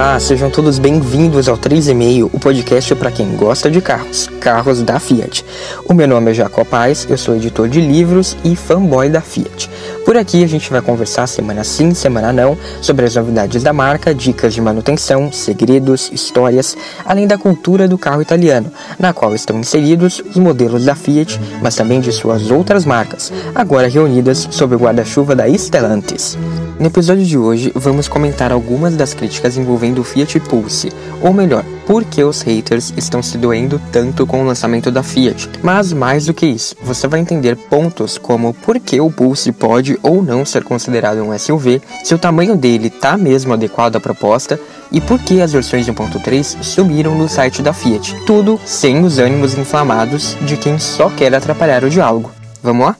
Olá, sejam todos bem-vindos ao 3,5, o podcast para quem gosta de carros, carros da Fiat. O meu nome é Jacob Paz, eu sou editor de livros e fanboy da Fiat. Por aqui a gente vai conversar semana sim, semana não, sobre as novidades da marca, dicas de manutenção, segredos, histórias, além da cultura do carro italiano, na qual estão inseridos os modelos da Fiat, mas também de suas outras marcas, agora reunidas sob o guarda-chuva da Stellantis. No episódio de hoje, vamos comentar algumas das críticas envolvendo o Fiat Pulse, ou melhor, por que os haters estão se doendo tanto com o lançamento da Fiat. Mas mais do que isso, você vai entender pontos como por que o Pulse pode ou não ser considerado um SUV, se o tamanho dele está mesmo adequado à proposta e por que as versões 1.3 sumiram no site da Fiat. Tudo sem os ânimos inflamados de quem só quer atrapalhar o diálogo. Vamos lá?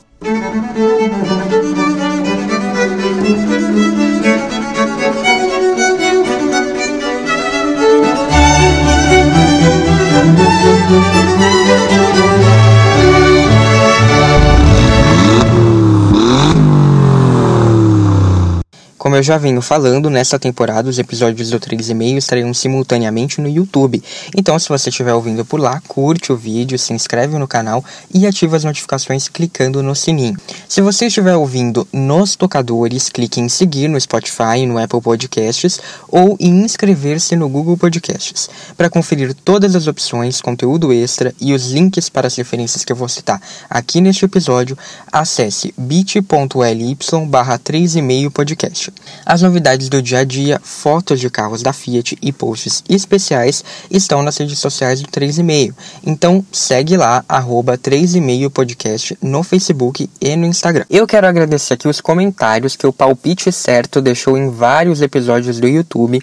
Como eu já venho falando, nesta temporada os episódios do 3,5 estarão simultaneamente no YouTube. Então, se você estiver ouvindo por lá, curte o vídeo, se inscreve no canal e ativa as notificações clicando no sininho. Se você estiver ouvindo nos tocadores, clique em seguir no Spotify, no Apple Podcasts ou em inscrever-se no Google Podcasts. Para conferir todas as opções, conteúdo extra e os links para as referências que eu vou citar aqui neste episódio, acesse bit.ly barra 3,5 podcast. As novidades do dia a dia, fotos de carros da Fiat e posts especiais estão nas redes sociais do 3,5. Então segue lá, arroba 3,5 podcast no Facebook e no Instagram. Eu quero agradecer aqui os comentários que o Palpite Certo deixou em vários episódios do YouTube.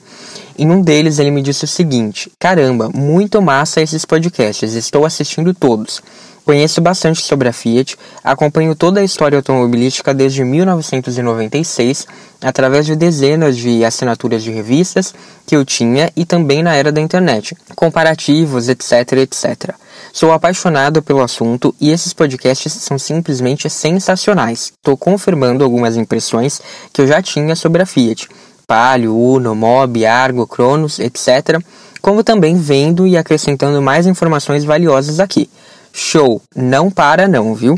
Em um deles ele me disse o seguinte: Caramba, muito massa esses podcasts, estou assistindo todos. Conheço bastante sobre a Fiat, acompanho toda a história automobilística desde 1996, através de dezenas de assinaturas de revistas que eu tinha e também na era da internet, comparativos, etc, etc. Sou apaixonado pelo assunto e esses podcasts são simplesmente sensacionais. Estou confirmando algumas impressões que eu já tinha sobre a Fiat. Palio, Uno, Mob, Argo, Cronos, etc., como também vendo e acrescentando mais informações valiosas aqui. Show! Não para não, viu?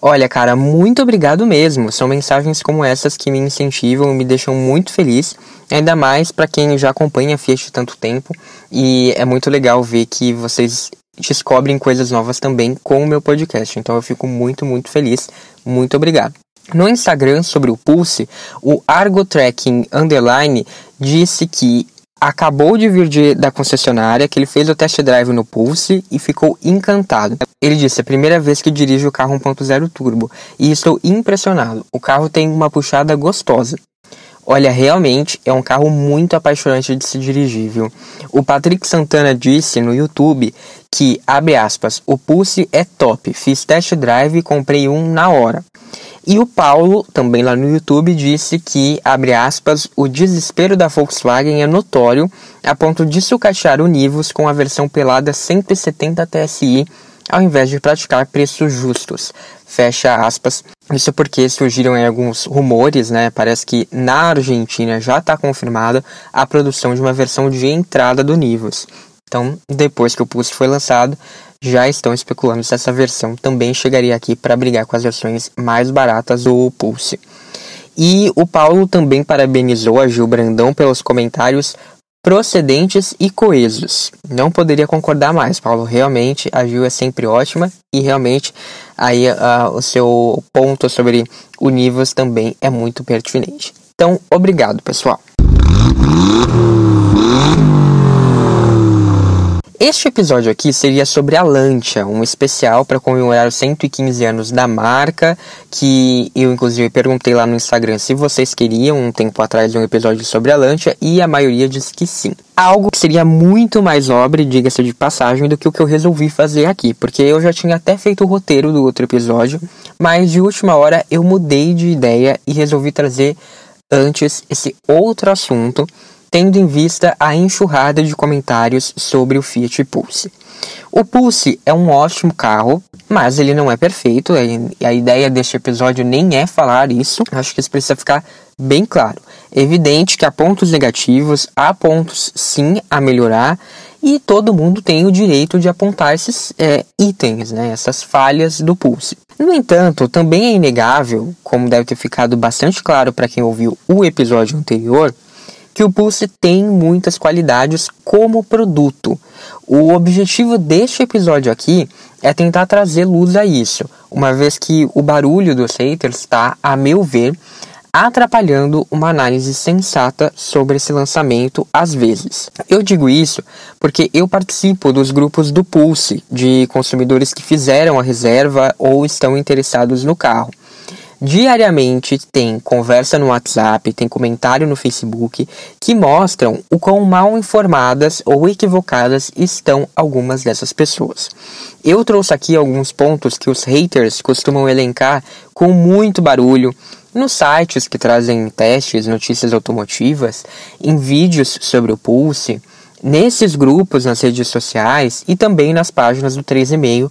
Olha, cara, muito obrigado mesmo. São mensagens como essas que me incentivam e me deixam muito feliz. Ainda mais para quem já acompanha a Fiat tanto tempo. E é muito legal ver que vocês descobrem coisas novas também com o meu podcast. Então eu fico muito, muito feliz. Muito obrigado. No Instagram sobre o Pulse, o Argo Tracking Underline disse que acabou de vir de, da concessionária, que ele fez o test drive no Pulse e ficou encantado. Ele disse: é a primeira vez que dirijo o carro 1.0 turbo e estou impressionado. O carro tem uma puxada gostosa. Olha, realmente é um carro muito apaixonante de se dirigir, viu? O Patrick Santana disse no YouTube que, abre aspas, o Pulse é top, fiz test drive e comprei um na hora. E o Paulo, também lá no YouTube, disse que, abre aspas, o desespero da Volkswagen é notório a ponto de sucatear o Nivus com a versão pelada 170 TSI ao invés de praticar preços justos. Fecha aspas. Isso porque surgiram alguns rumores, né? Parece que na Argentina já está confirmada a produção de uma versão de entrada do Nivus. Então, depois que o Pulse foi lançado, já estão especulando se essa versão também chegaria aqui para brigar com as versões mais baratas do Pulse. E o Paulo também parabenizou a Gil Brandão pelos comentários procedentes e coesos. Não poderia concordar mais, Paulo. Realmente a Gil é sempre ótima e realmente aí uh, o seu ponto sobre o Nivus também é muito pertinente. Então, obrigado, pessoal. Este episódio aqui seria sobre a Lancia, um especial para comemorar os 115 anos da marca, que eu inclusive perguntei lá no Instagram se vocês queriam um tempo atrás um episódio sobre a Lancia e a maioria disse que sim. Algo que seria muito mais nobre, diga-se de passagem, do que o que eu resolvi fazer aqui, porque eu já tinha até feito o roteiro do outro episódio, mas de última hora eu mudei de ideia e resolvi trazer antes esse outro assunto tendo em vista a enxurrada de comentários sobre o Fiat Pulse. O Pulse é um ótimo carro, mas ele não é perfeito. A ideia deste episódio nem é falar isso. Acho que isso precisa ficar bem claro. É evidente que há pontos negativos, há pontos sim a melhorar e todo mundo tem o direito de apontar esses é, itens, né, essas falhas do Pulse. No entanto, também é inegável, como deve ter ficado bastante claro para quem ouviu o episódio anterior, que o Pulse tem muitas qualidades como produto. O objetivo deste episódio aqui é tentar trazer luz a isso, uma vez que o barulho dos haters está, a meu ver, atrapalhando uma análise sensata sobre esse lançamento às vezes. Eu digo isso porque eu participo dos grupos do Pulse de consumidores que fizeram a reserva ou estão interessados no carro. Diariamente tem conversa no WhatsApp, tem comentário no Facebook que mostram o quão mal informadas ou equivocadas estão algumas dessas pessoas. Eu trouxe aqui alguns pontos que os haters costumam elencar com muito barulho nos sites que trazem testes, notícias automotivas, em vídeos sobre o Pulse, nesses grupos nas redes sociais e também nas páginas do 3,5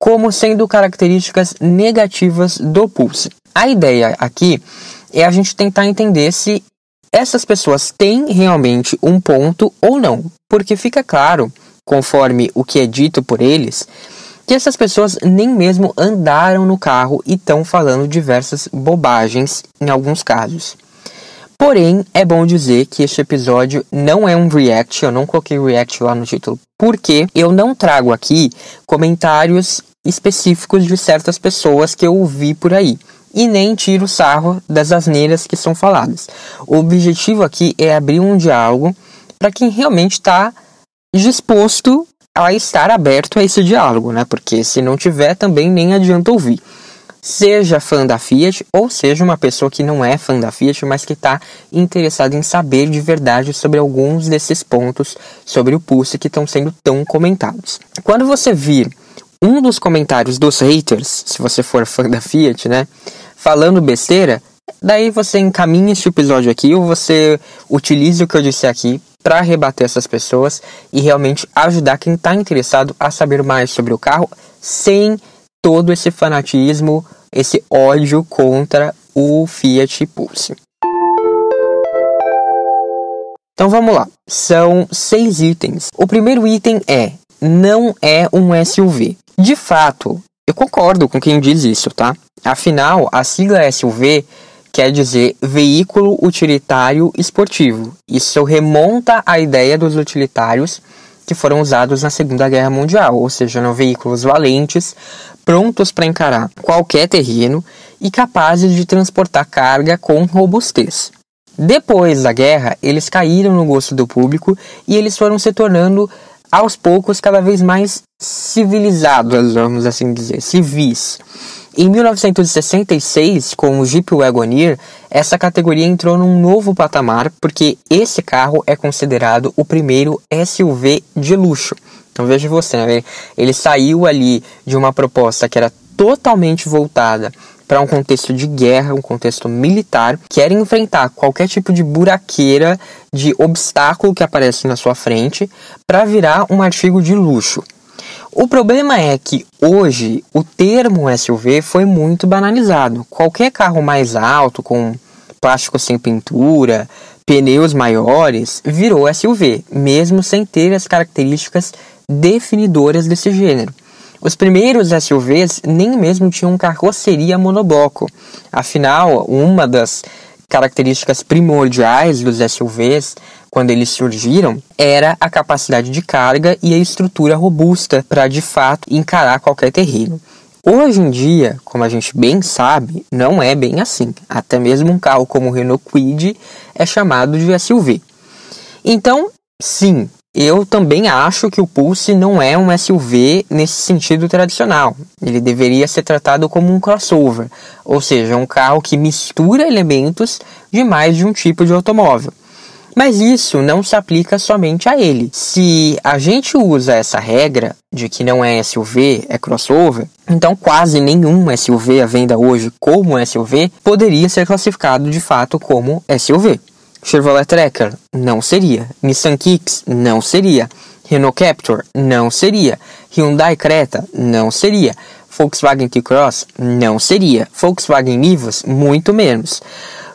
como sendo características negativas do Pulse. A ideia aqui é a gente tentar entender se essas pessoas têm realmente um ponto ou não, porque fica claro, conforme o que é dito por eles, que essas pessoas nem mesmo andaram no carro e estão falando diversas bobagens em alguns casos. Porém, é bom dizer que este episódio não é um react, eu não coloquei react lá no título, porque eu não trago aqui comentários específicos de certas pessoas que eu ouvi por aí e nem tiro sarro das asneiras que são faladas. O objetivo aqui é abrir um diálogo para quem realmente está disposto a estar aberto a esse diálogo, né? Porque se não tiver, também nem adianta ouvir. Seja fã da Fiat ou seja uma pessoa que não é fã da Fiat, mas que está interessada em saber de verdade sobre alguns desses pontos sobre o Pulse que estão sendo tão comentados. Quando você vir um dos comentários dos haters, se você for fã da Fiat, né, falando besteira, daí você encaminha este episódio aqui ou você utilize o que eu disse aqui para rebater essas pessoas e realmente ajudar quem está interessado a saber mais sobre o carro sem todo esse fanatismo, esse ódio contra o Fiat Pulse. Então vamos lá, são seis itens. O primeiro item é não é um SUV. De fato, eu concordo com quem diz isso, tá? Afinal, a sigla SUV quer dizer veículo utilitário esportivo. Isso remonta à ideia dos utilitários que foram usados na Segunda Guerra Mundial, ou seja, eram veículos valentes, prontos para encarar qualquer terreno e capazes de transportar carga com robustez. Depois da guerra, eles caíram no gosto do público e eles foram se tornando aos poucos cada vez mais civilizados, vamos assim dizer, civis. Em 1966, com o Jeep Wagoneer, essa categoria entrou num novo patamar porque esse carro é considerado o primeiro SUV de luxo. Então veja você, né? ele saiu ali de uma proposta que era totalmente voltada para um contexto de guerra, um contexto militar, quer enfrentar qualquer tipo de buraqueira, de obstáculo que aparece na sua frente, para virar um artigo de luxo. O problema é que hoje o termo SUV foi muito banalizado. Qualquer carro mais alto, com plástico sem pintura, pneus maiores, virou SUV, mesmo sem ter as características definidoras desse gênero. Os primeiros SUVs nem mesmo tinham carroceria monobloco. Afinal, uma das características primordiais dos SUVs quando eles surgiram era a capacidade de carga e a estrutura robusta para de fato encarar qualquer terreno. Hoje em dia, como a gente bem sabe, não é bem assim. Até mesmo um carro como o Renault Kwid é chamado de SUV. Então, sim, eu também acho que o Pulse não é um SUV nesse sentido tradicional. Ele deveria ser tratado como um crossover, ou seja, um carro que mistura elementos de mais de um tipo de automóvel. Mas isso não se aplica somente a ele. Se a gente usa essa regra de que não é SUV, é crossover, então quase nenhum SUV à venda hoje como SUV poderia ser classificado de fato como SUV. Chevrolet Tracker não seria, Nissan Kicks não seria, Renault Captur não seria, Hyundai Creta não seria, Volkswagen T-Cross não seria, Volkswagen Nivus muito menos.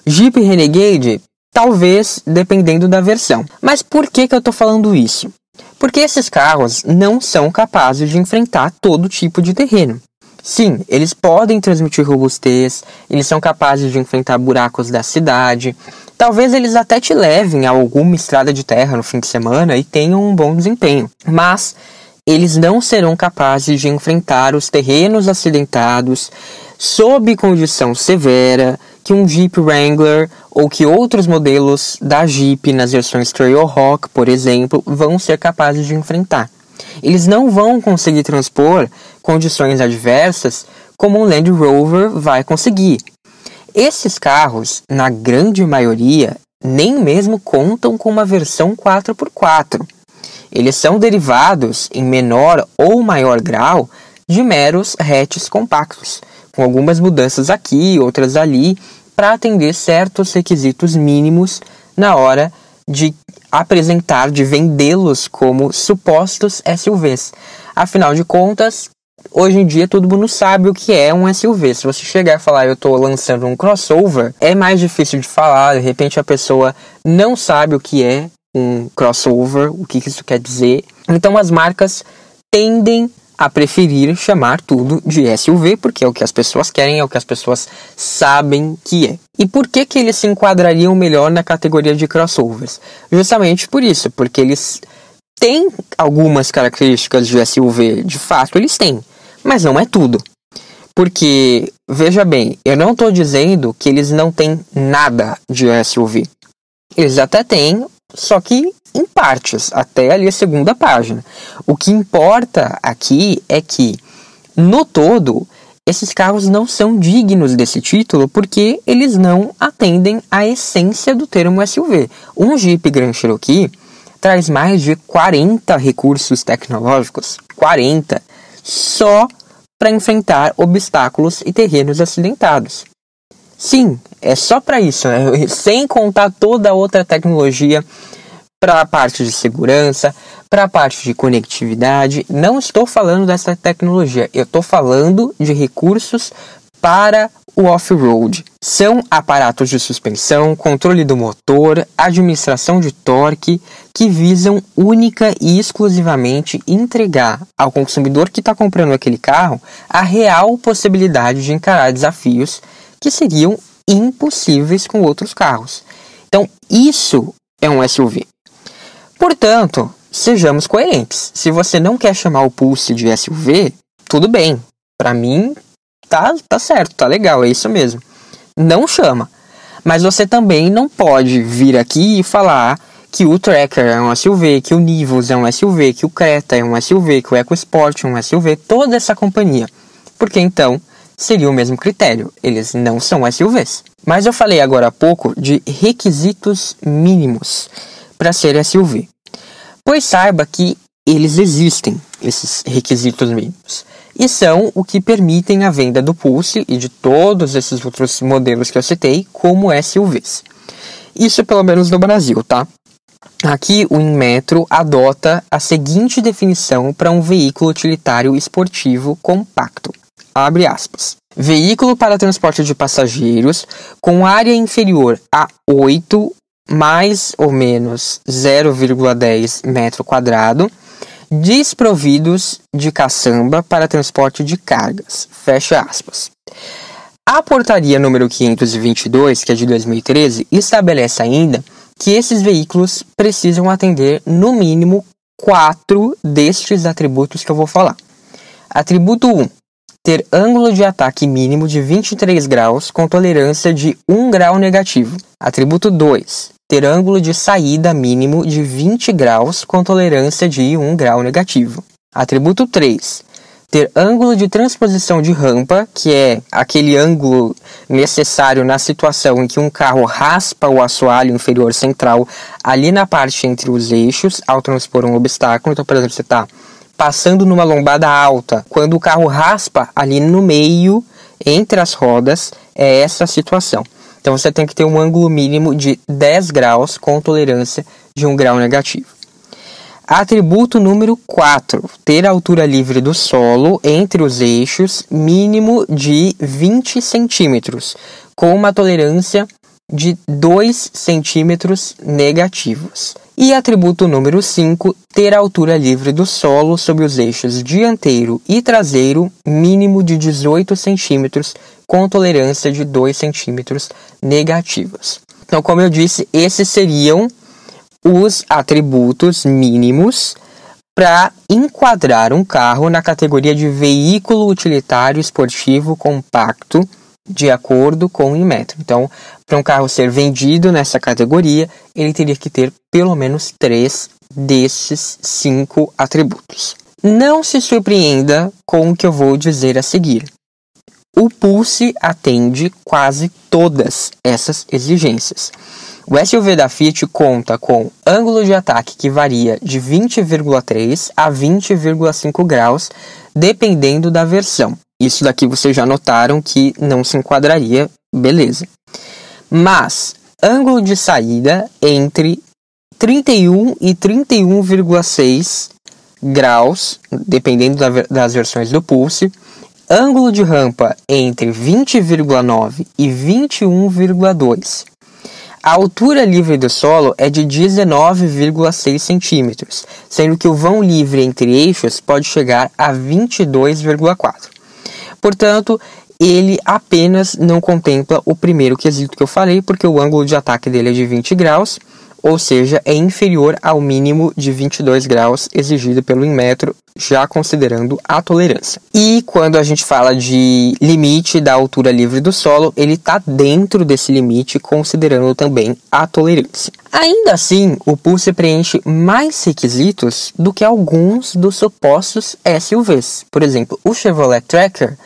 Jeep Renegade, talvez dependendo da versão. Mas por que, que eu estou falando isso? Porque esses carros não são capazes de enfrentar todo tipo de terreno. Sim, eles podem transmitir robustez, eles são capazes de enfrentar buracos da cidade. Talvez eles até te levem a alguma estrada de terra no fim de semana e tenham um bom desempenho. Mas eles não serão capazes de enfrentar os terrenos acidentados sob condição severa que um Jeep Wrangler ou que outros modelos da Jeep nas versões Trailhawk, por exemplo, vão ser capazes de enfrentar. Eles não vão conseguir transpor condições adversas como um Land Rover vai conseguir. Esses carros, na grande maioria, nem mesmo contam com uma versão 4x4. Eles são derivados, em menor ou maior grau, de meros hatches compactos, com algumas mudanças aqui, outras ali, para atender certos requisitos mínimos na hora de apresentar, de vendê-los como supostos SUVs. Afinal de contas, hoje em dia todo mundo sabe o que é um SUV. Se você chegar e falar eu estou lançando um crossover, é mais difícil de falar, de repente a pessoa não sabe o que é um crossover, o que isso quer dizer. Então as marcas tendem a preferir chamar tudo de SUV, porque é o que as pessoas querem, é o que as pessoas sabem que é. E por que, que eles se enquadrariam melhor na categoria de crossovers? Justamente por isso, porque eles têm algumas características de SUV, de fato eles têm, mas não é tudo. Porque, veja bem, eu não estou dizendo que eles não têm nada de SUV. Eles até têm, só que em partes, até ali a segunda página. O que importa aqui é que, no todo, esses carros não são dignos desse título porque eles não atendem à essência do termo SUV. Um Jeep Grand Cherokee traz mais de 40 recursos tecnológicos, 40, só para enfrentar obstáculos e terrenos acidentados. Sim, é só para isso, né? sem contar toda a outra tecnologia para a parte de segurança, para a parte de conectividade. Não estou falando dessa tecnologia, eu estou falando de recursos para o off-road. São aparatos de suspensão, controle do motor, administração de torque, que visam única e exclusivamente entregar ao consumidor que está comprando aquele carro a real possibilidade de encarar desafios que seriam impossíveis com outros carros. Então, isso é um SUV. Portanto, sejamos coerentes. Se você não quer chamar o Pulse de SUV, tudo bem. Para mim, tá, tá certo, tá legal, é isso mesmo. Não chama. Mas você também não pode vir aqui e falar que o Tracker é um SUV, que o Nivus é um SUV, que o Creta é um SUV, que o EcoSport é um SUV, toda essa companhia. Porque então seria o mesmo critério, eles não são SUVs. Mas eu falei agora há pouco de requisitos mínimos para ser SUV. Pois saiba que eles existem, esses requisitos mínimos, e são o que permitem a venda do Pulse e de todos esses outros modelos que eu citei como SUVs. Isso pelo menos no Brasil, tá? Aqui o Inmetro adota a seguinte definição para um veículo utilitário esportivo compacto. Abre aspas. Veículo para transporte de passageiros com área inferior a 8 mais ou menos 0,10 metro quadrado, desprovidos de caçamba para transporte de cargas. Fecha aspas. A portaria número 522, que é de 2013, estabelece ainda que esses veículos precisam atender no mínimo quatro destes atributos que eu vou falar. Atributo 1: ter ângulo de ataque mínimo de 23 graus com tolerância de 1 grau negativo. Atributo 2: ter ângulo de saída mínimo de 20 graus com tolerância de 1 grau negativo. Atributo 3. Ter ângulo de transposição de rampa, que é aquele ângulo necessário na situação em que um carro raspa o assoalho inferior central ali na parte entre os eixos ao transpor um obstáculo. Então, por exemplo, você está passando numa lombada alta, quando o carro raspa ali no meio entre as rodas, é essa a situação. Então você tem que ter um ângulo mínimo de 10 graus com tolerância de 1 grau negativo. Atributo número 4: ter altura livre do solo entre os eixos mínimo de 20 centímetros, com uma tolerância de 2 centímetros negativos. E atributo número 5, ter altura livre do solo sobre os eixos dianteiro e traseiro mínimo de 18 centímetros, com tolerância de 2 centímetros negativos. Então, como eu disse, esses seriam os atributos mínimos para enquadrar um carro na categoria de veículo utilitário esportivo compacto de acordo com o Inmetro. Então, para um carro ser vendido nessa categoria, ele teria que ter pelo menos três desses cinco atributos. Não se surpreenda com o que eu vou dizer a seguir. O Pulse atende quase todas essas exigências. O SUV da Fiat conta com ângulo de ataque que varia de 20,3 a 20,5 graus, dependendo da versão. Isso daqui vocês já notaram que não se enquadraria, beleza. Mas ângulo de saída entre 31 e 31,6 graus, dependendo das versões do Pulse. Ângulo de rampa entre 20,9 e 21,2. A altura livre do solo é de 19,6 centímetros, sendo que o vão livre entre eixos pode chegar a 22,4. Portanto, ele apenas não contempla o primeiro quesito que eu falei, porque o ângulo de ataque dele é de 20 graus, ou seja, é inferior ao mínimo de 22 graus exigido pelo Inmetro, já considerando a tolerância. E quando a gente fala de limite da altura livre do solo, ele está dentro desse limite, considerando também a tolerância. Ainda assim, o Pulse preenche mais requisitos do que alguns dos supostos SUVs. Por exemplo, o Chevrolet Tracker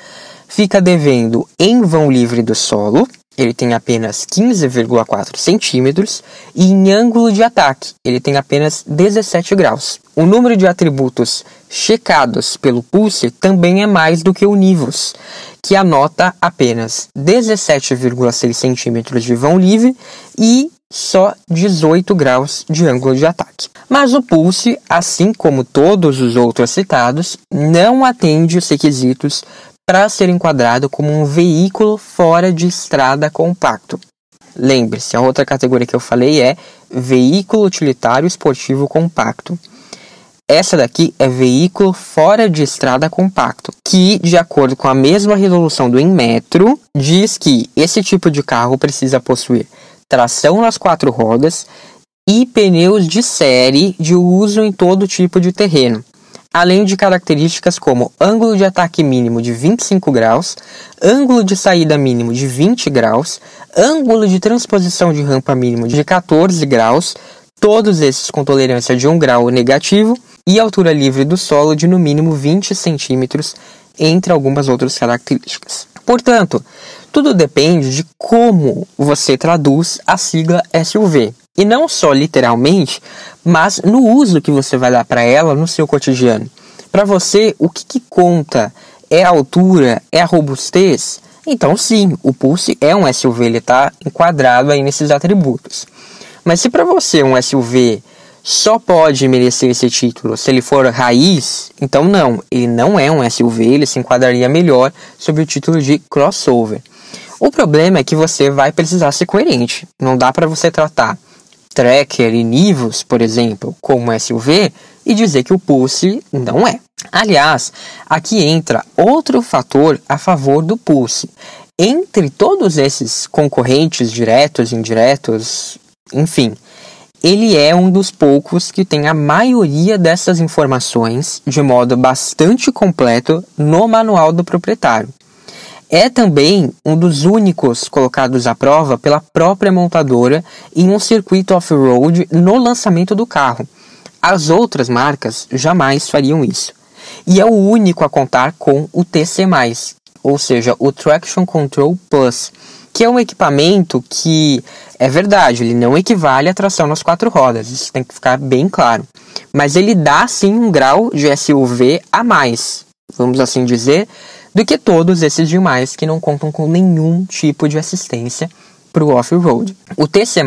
fica devendo em vão livre do solo, ele tem apenas 15,4 centímetros, e em ângulo de ataque, ele tem apenas 17 graus. O número de atributos checados pelo Pulse também é mais do que o Nivus, que anota apenas 17,6 centímetros de vão livre e só 18 graus de ângulo de ataque. Mas o Pulse, assim como todos os outros citados, não atende os requisitos para ser enquadrado como um veículo fora de estrada compacto. Lembre-se, a outra categoria que eu falei é veículo utilitário esportivo compacto. Essa daqui é veículo fora de estrada compacto, que, de acordo com a mesma resolução do Inmetro, diz que esse tipo de carro precisa possuir tração nas quatro rodas e pneus de série de uso em todo tipo de terreno, além de características como ângulo de ataque mínimo de 25 graus, ângulo de saída mínimo de 20 graus, ângulo de transposição de rampa mínimo de 14 graus, todos esses com tolerância de 1 grau negativo, e altura livre do solo de no mínimo 20 centímetros, entre algumas outras características. Portanto, tudo depende de como você traduz a sigla SUV. E não só literalmente, mas no uso que você vai dar para ela no seu cotidiano. Para você, o que, que conta? É a altura? É a robustez? Então, sim, o Pulse é um SUV, ele está enquadrado aí nesses atributos. Mas se para você um SUV só pode merecer esse título se ele for raiz, então não, ele não é um SUV, ele se enquadraria melhor sob o título de crossover. O problema é que você vai precisar ser coerente. Não dá para você tratar Tracker e Nivus, por exemplo, como SUV e dizer que o Pulse não é. Aliás, aqui entra outro fator a favor do Pulse. Entre todos esses concorrentes diretos, indiretos, enfim, ele é um dos poucos que tem a maioria dessas informações de modo bastante completo no manual do proprietário. É também um dos únicos colocados à prova pela própria montadora em um circuito off-road no lançamento do carro. As outras marcas jamais fariam isso. E é o único a contar com o TC+, ou seja, o Traction Control Plus, que é um equipamento que é verdade, ele não equivale à tração nas quatro rodas, isso tem que ficar bem claro. Mas ele dá sim um grau de SUV a mais, vamos assim dizer, do que todos esses demais que não contam com nenhum tipo de assistência para o off-road. O TC+,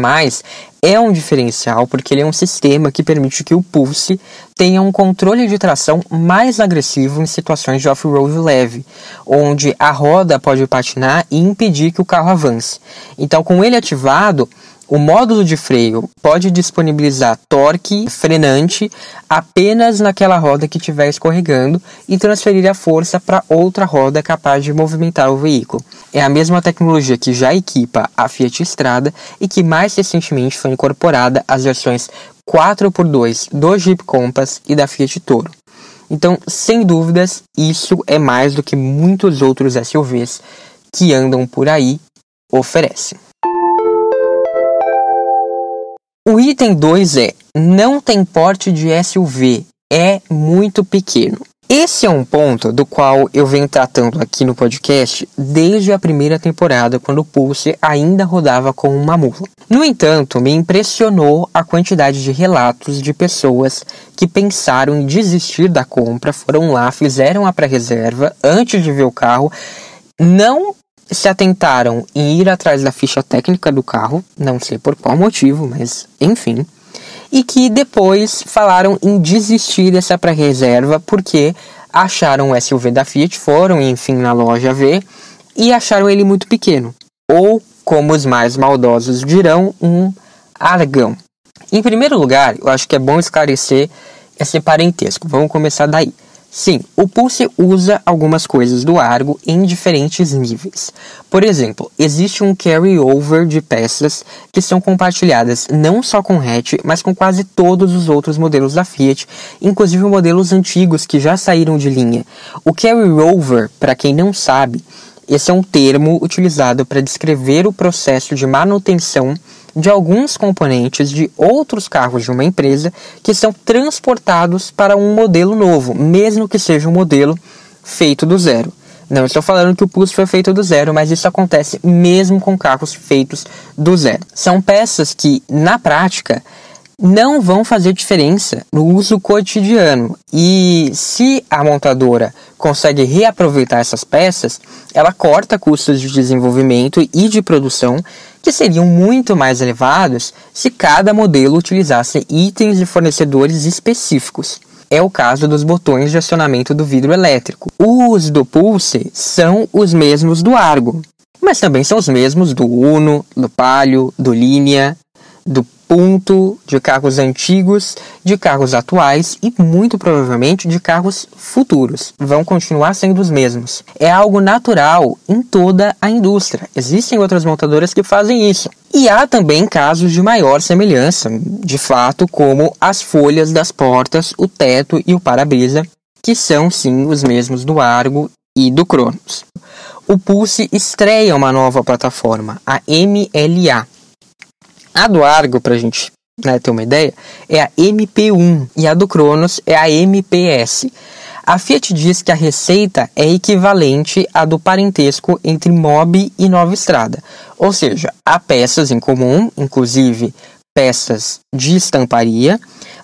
é um diferencial porque ele é um sistema que permite que o Pulse tenha um controle de tração mais agressivo em situações de off-road leve, onde a roda pode patinar e impedir que o carro avance. Então, com ele ativado, o módulo de freio pode disponibilizar torque frenante apenas naquela roda que estiver escorregando e transferir a força para outra roda capaz de movimentar o veículo. É a mesma tecnologia que já equipa a Fiat Strada e que mais recentemente foi incorporada às versões 4x2 do Jeep Compass e da Fiat Toro. Então, sem dúvidas, isso é mais do que muitos outros SUVs que andam por aí oferecem. O item 2 é: não tem porte de SUV, é muito pequeno. Esse é um ponto do qual eu venho tratando aqui no podcast desde a primeira temporada, quando o Pulse ainda rodava com uma mula. No entanto, me impressionou a quantidade de relatos de pessoas que pensaram em desistir da compra, foram lá, fizeram a pré-reserva antes de ver o carro, não se atentaram em ir atrás da ficha técnica do carro, não sei por qual motivo, mas enfim, e que depois falaram em desistir dessa pré-reserva porque acharam o SUV da Fiat, foram enfim na loja ver e acharam ele muito pequeno, ou como os mais maldosos dirão, um argão. Em primeiro lugar, eu acho que é bom esclarecer esse parentesco. Vamos começar daí. Sim, o Pulse usa algumas coisas do Argo em diferentes níveis. Por exemplo, existe um carry-over de peças que são compartilhadas não só com hatch, mas com quase todos os outros modelos da Fiat, inclusive modelos antigos que já saíram de linha. O carry-over, para quem não sabe, esse é um termo utilizado para descrever o processo de manutenção de alguns componentes de outros carros de uma empresa que são transportados para um modelo novo, mesmo que seja um modelo feito do zero. Não estou falando que o Pulse foi feito do zero, mas isso acontece mesmo com carros feitos do zero. São peças que, na prática, não vão fazer diferença no uso cotidiano. E se a montadora consegue reaproveitar essas peças, ela corta custos de desenvolvimento e de produção que seriam muito mais elevados se cada modelo utilizasse itens de fornecedores específicos. É o caso dos botões de acionamento do vidro elétrico. Os do Pulse são os mesmos do Argo, mas também são os mesmos do Uno, do Palio, do Linea, do ponto de carros antigos, de carros atuais e muito provavelmente de carros futuros. Vão continuar sendo os mesmos. É algo natural em toda a indústria. Existem outras montadoras que fazem isso. E há também casos de maior semelhança, de fato, como as folhas das portas, o teto e o para-brisa, que são sim os mesmos do Argo e do Cronos. O Pulse estreia uma nova plataforma, a MLA, a do Argo, para a gente né, ter uma ideia, é a MP1 e a do Cronos é a MPS. A Fiat diz que a receita é equivalente à do parentesco entre Mob e Nova Estrada, ou seja, há peças em comum, inclusive peças de estamparia,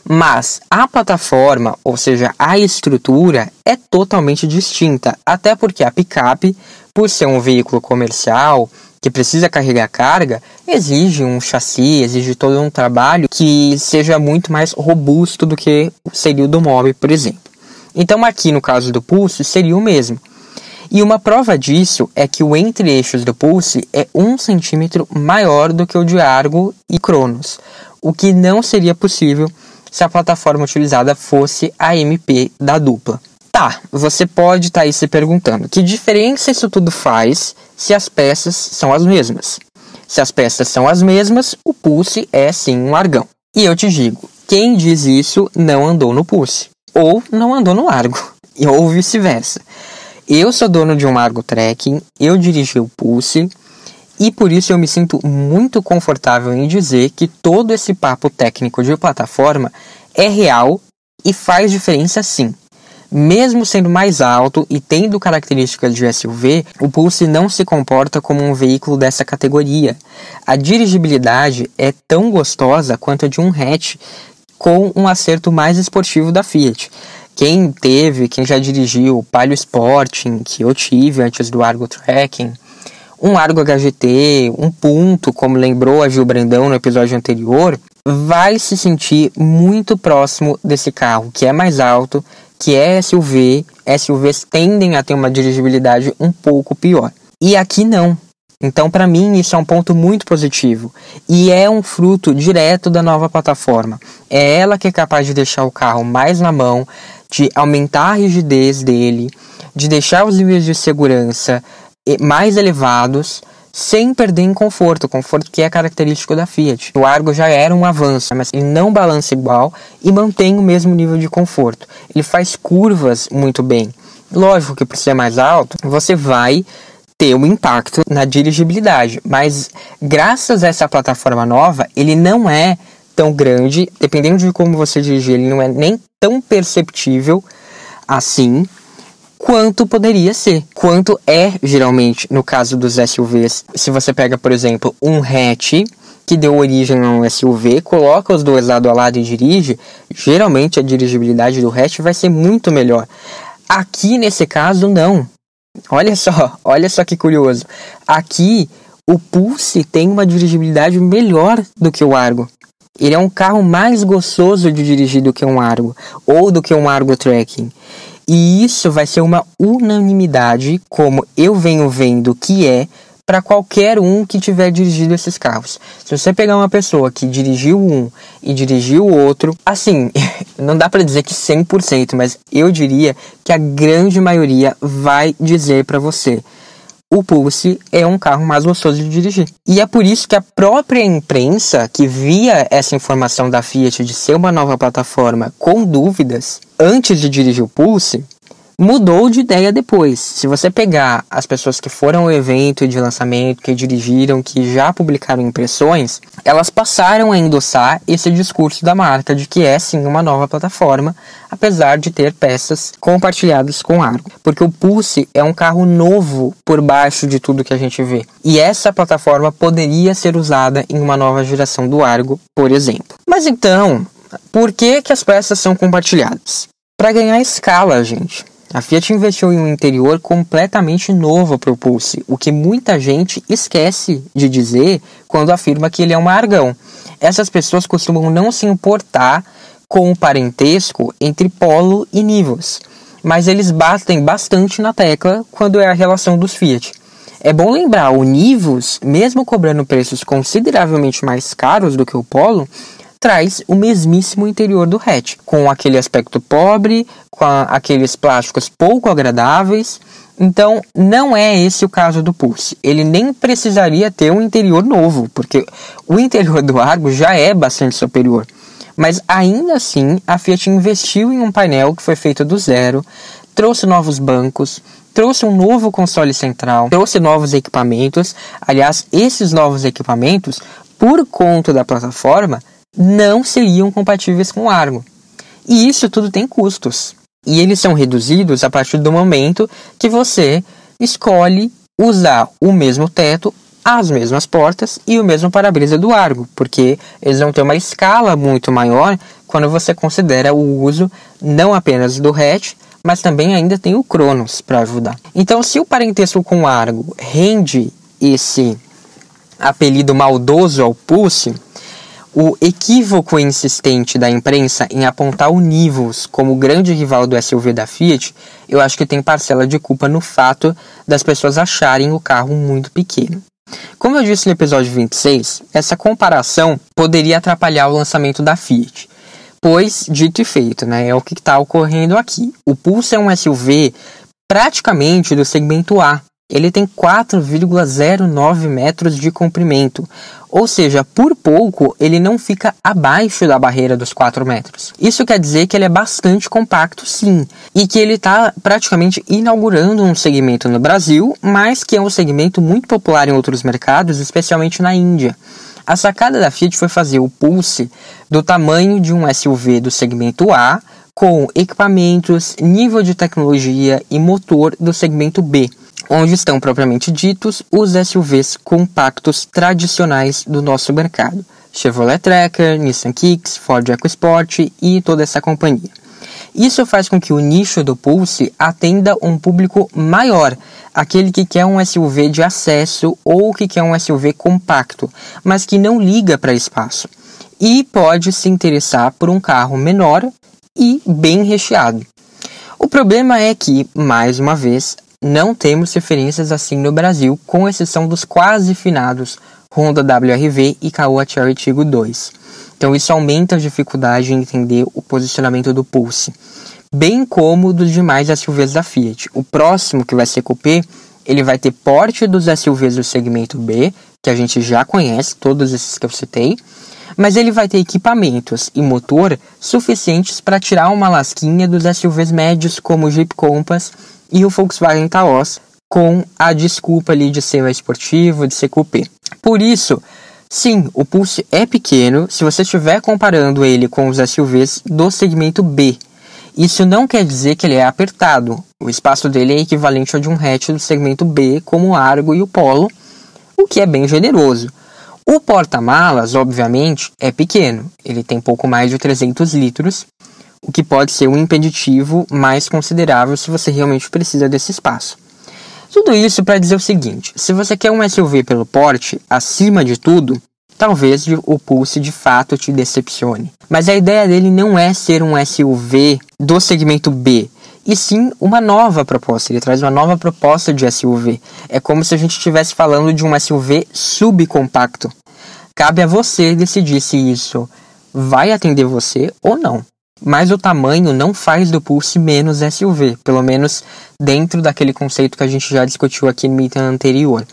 mas a plataforma, ou seja, a estrutura, é totalmente distinta, até porque a picape, por ser um veículo comercial, que precisa carregar carga, exige um chassi, exige todo um trabalho que seja muito mais robusto do que seria o do Mob, por exemplo. Então, aqui no caso do Pulse, seria o mesmo. E uma prova disso é que o entre-eixos do Pulse é um centímetro maior do que o de Argo e Cronos, o que não seria possível se a plataforma utilizada fosse a MP da dupla. Tá, você pode estar tá aí se perguntando que diferença isso tudo faz se as peças são as mesmas. Se as peças são as mesmas, o Pulse é sim um argão. E eu te digo, quem diz isso não andou no Pulse, ou não andou no Argo, ou vice-versa. Eu sou dono de um Argo Trekking, eu dirigi o Pulse, e por isso eu me sinto muito confortável em dizer que todo esse papo técnico de plataforma é real e faz diferença sim. Mesmo sendo mais alto e tendo características de SUV, o Pulse não se comporta como um veículo dessa categoria. A dirigibilidade é tão gostosa quanto a de um hatch com um acerto mais esportivo da Fiat. Quem teve, quem já dirigiu o Palio Sporting, que eu tive antes do Argo Tracking, um Argo HGT, um Punto, como lembrou a Gil Brandão no episódio anterior, vai se sentir muito próximo desse carro, que é mais alto, que é SUV. SUVs tendem a ter uma dirigibilidade um pouco pior. E aqui não. Então, para mim, isso é um ponto muito positivo. E é um fruto direto da nova plataforma. É ela que é capaz de deixar o carro mais na mão, de aumentar a rigidez dele, de deixar os níveis de segurança mais elevados, sem perder em conforto, conforto que é característico da Fiat. O Argo já era um avanço, mas ele não balança igual e mantém o mesmo nível de conforto. Ele faz curvas muito bem. Lógico que por ser mais alto, você vai ter um impacto na dirigibilidade, mas graças a essa plataforma nova, ele não é tão grande, dependendo de como você dirigir, ele não é nem tão perceptível assim quanto poderia ser, quanto é geralmente no caso dos SUVs. Se você pega, por exemplo, um hatch que deu origem a um SUV, coloca os dois lado a lado e dirige, geralmente a dirigibilidade do hatch vai ser muito melhor. Aqui nesse caso não. Olha só, olha só que curioso. Aqui o Pulse tem uma dirigibilidade melhor do que o Argo. Ele é um carro mais gostoso de dirigir do que um Argo ou do que um Argo Trekking. E isso vai ser uma unanimidade, como eu venho vendo que é para qualquer um que tiver dirigido esses carros. Se você pegar uma pessoa que dirigiu um e dirigiu o outro, assim, não dá para dizer que 100%, mas eu diria que a grande maioria vai dizer para você o Pulse é um carro mais gostoso de dirigir. E é por isso que a própria imprensa, que via essa informação da Fiat de ser uma nova plataforma com dúvidas, antes de dirigir o Pulse, mudou de ideia depois. Se você pegar as pessoas que foram ao evento de lançamento, que dirigiram, que já publicaram impressões, elas passaram a endossar esse discurso da marca de que é sim uma nova plataforma, apesar de ter peças compartilhadas com Argo. Porque o Pulse é um carro novo por baixo de tudo que a gente vê. E essa plataforma poderia ser usada em uma nova geração do Argo, por exemplo. Mas então, por que, que as peças são compartilhadas? Para ganhar escala, gente. A Fiat investiu em um interior completamente novo para o Pulse, o que muita gente esquece de dizer quando afirma que ele é um argão. Essas pessoas costumam não se importar com o parentesco entre Polo e Nivus, mas eles batem bastante na tecla quando é a relação dos Fiat. É bom lembrar, o Nivus, mesmo cobrando preços consideravelmente mais caros do que o Polo, traz o mesmíssimo interior do hatch, com aquele aspecto pobre, com a, aqueles plásticos pouco agradáveis. Então, não é esse o caso do Pulse. Ele nem precisaria ter um interior novo, porque o interior do Argo já é bastante superior. Mas ainda assim, a Fiat investiu em um painel que foi feito do zero, trouxe novos bancos, trouxe um novo console central, trouxe novos equipamentos. Aliás, esses novos equipamentos, por conta da plataforma, não seriam compatíveis com o Argo. E isso tudo tem custos. E eles são reduzidos a partir do momento que você escolhe usar o mesmo teto, as mesmas portas e o mesmo para-brisa do Argo, porque eles vão ter uma escala muito maior quando você considera o uso não apenas do hatch, mas também ainda tem o Cronos para ajudar. Então, se o parentesco com o Argo rende esse apelido maldoso ao Pulse, o equívoco insistente da imprensa em apontar o Nivus como grande rival do SUV da Fiat, eu acho que tem parcela de culpa no fato das pessoas acharem o carro muito pequeno. Como eu disse no episódio 26, essa comparação poderia atrapalhar o lançamento da Fiat. Pois, dito e feito, né, é o que está ocorrendo aqui. O Pulse é um SUV praticamente do segmento A, ele tem 4,09 metros de comprimento, ou seja, por pouco ele não fica abaixo da barreira dos 4 metros. Isso quer dizer que ele é bastante compacto, sim, e que ele está praticamente inaugurando um segmento no Brasil, mas que é um segmento muito popular em outros mercados, especialmente na Índia. A sacada da Fiat foi fazer o Pulse do tamanho de um SUV do segmento A, com equipamentos, nível de tecnologia e motor do segmento B onde estão propriamente ditos os SUVs compactos tradicionais do nosso mercado. Chevrolet Tracker, Nissan Kicks, Ford EcoSport e toda essa companhia. Isso faz com que o nicho do Pulse atenda um público maior, aquele que quer um SUV de acesso ou que quer um SUV compacto, mas que não liga para espaço e pode se interessar por um carro menor e bem recheado. O problema é que, mais uma vez, não temos referências assim no Brasil, com exceção dos quase finados Honda WRV e Caoa Cherry Tiggo 2. Então isso aumenta a dificuldade em entender o posicionamento do Pulse, bem como dos demais SUVs da Fiat. O próximo, que vai ser Coupé, ele vai ter porte dos SUVs do segmento B, que a gente já conhece, todos esses que eu citei, mas ele vai ter equipamentos e motor suficientes para tirar uma lasquinha dos SUVs médios como o Jeep Compass e o Volkswagen Taos, com a desculpa ali de ser mais esportivo, de ser coupé. Por isso, sim, o Pulse é pequeno se você estiver comparando ele com os SUVs do segmento B. Isso não quer dizer que ele é apertado. O espaço dele é equivalente ao de um hatch do segmento B, como o Argo e o Polo, o que é bem generoso. O porta-malas, obviamente, é pequeno. Ele tem pouco mais de 300 litros, o que pode ser um impeditivo mais considerável se você realmente precisa desse espaço. Tudo isso para dizer o seguinte: se você quer um SUV pelo porte, acima de tudo, talvez o Pulse de fato te decepcione. Mas a ideia dele não é ser um SUV do segmento B, e sim uma nova proposta. Ele traz uma nova proposta de SUV. É como se a gente estivesse falando de um SUV subcompacto. Cabe a você decidir se isso vai atender você ou não. Mas o tamanho não faz do Pulse menos SUV, pelo menos dentro daquele conceito que a gente já discutiu aqui no item anterior.